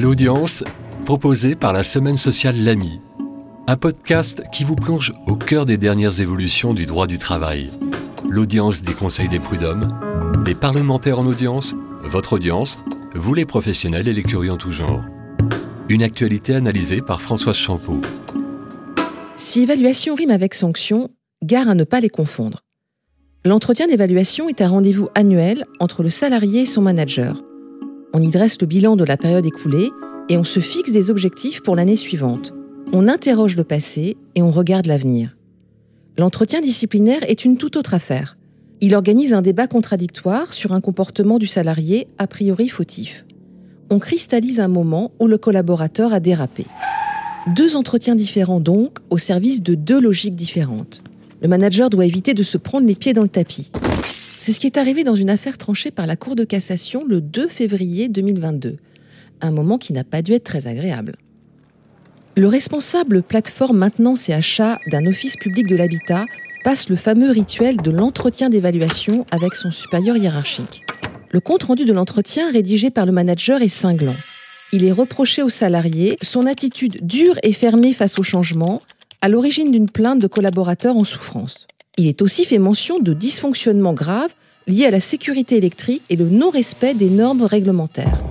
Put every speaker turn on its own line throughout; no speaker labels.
L'audience, proposé par la Semaine sociale L'Ami, un podcast qui vous plonge au cœur des dernières évolutions du droit du travail. L'audience des conseils des prud'hommes, des parlementaires en audience, votre audience, vous les professionnels et les curieux en tout genre. Une actualité analysée par Françoise Champeau.
Si évaluation rime avec sanction, gare à ne pas les confondre. L'entretien d'évaluation est un rendez-vous annuel entre le salarié et son manager. On y dresse le bilan de la période écoulée et on se fixe des objectifs pour l'année suivante. On interroge le passé et on regarde l'avenir. L'entretien disciplinaire est une toute autre affaire. Il organise un débat contradictoire sur un comportement du salarié a priori fautif. On cristallise un moment où le collaborateur a dérapé. Deux entretiens différents donc, au service de deux logiques différentes. Le manager doit éviter de se prendre les pieds dans le tapis. C'est ce qui est arrivé dans une affaire tranchée par la Cour de cassation le 2 février 2022. Un moment qui n'a pas dû être très agréable. Le responsable plateforme maintenance et achat d'un office public de l'habitat passe le fameux rituel de l'entretien d'évaluation avec son supérieur hiérarchique. Le compte-rendu de l'entretien rédigé par le manager est cinglant. Il est reproché au salarié son attitude dure et fermée face au changement, à l'origine d'une plainte de collaborateurs en souffrance. Il est aussi fait mention de dysfonctionnements graves liés à la sécurité électrique et le non-respect des normes réglementaires.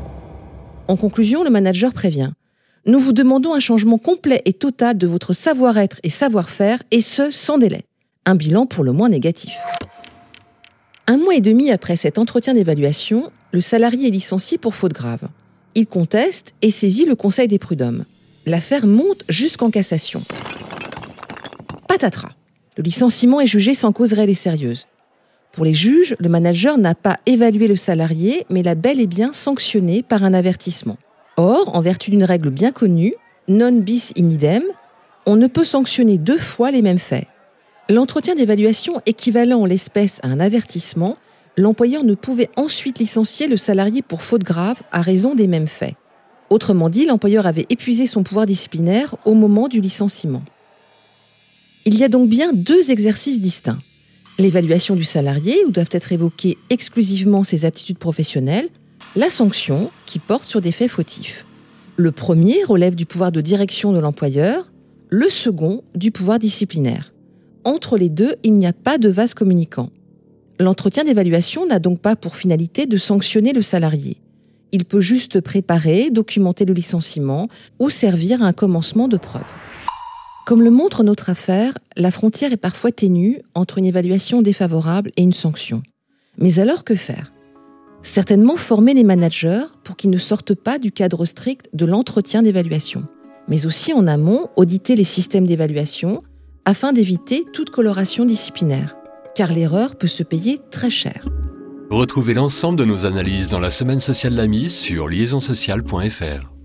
En conclusion, le manager prévient Nous vous demandons un changement complet et total de votre savoir-être et savoir-faire, et ce, sans délai. Un bilan pour le moins négatif. Un mois et demi après cet entretien d'évaluation, le salarié est licencié pour faute grave. Il conteste et saisit le Conseil des prud'hommes. L'affaire monte jusqu'en cassation. Patatras. Le licenciement est jugé sans cause réelle et sérieuse. Pour les juges, le manager n'a pas évalué le salarié, mais l'a bel et bien sanctionné par un avertissement. Or, en vertu d'une règle bien connue, non bis in idem, on ne peut sanctionner deux fois les mêmes faits. L'entretien d'évaluation équivalent en l'espèce à un avertissement, l'employeur ne pouvait ensuite licencier le salarié pour faute grave à raison des mêmes faits. Autrement dit, l'employeur avait épuisé son pouvoir disciplinaire au moment du licenciement. Il y a donc bien deux exercices distincts. L'évaluation du salarié, où doivent être évoquées exclusivement ses aptitudes professionnelles, la sanction, qui porte sur des faits fautifs. Le premier relève du pouvoir de direction de l'employeur, le second du pouvoir disciplinaire. Entre les deux, il n'y a pas de vase communicant. L'entretien d'évaluation n'a donc pas pour finalité de sanctionner le salarié. Il peut juste préparer, documenter le licenciement ou servir à un commencement de preuve. Comme le montre notre affaire, la frontière est parfois ténue entre une évaluation défavorable et une sanction. Mais alors que faire? Certainement former les managers pour qu'ils ne sortent pas du cadre strict de l'entretien d'évaluation, mais aussi en amont auditer les systèmes d'évaluation afin d'éviter toute coloration disciplinaire, car l'erreur peut se payer très cher.
Retrouvez l'ensemble de nos analyses dans la semaine sociale l'AMI sur liaisonsociale.fr.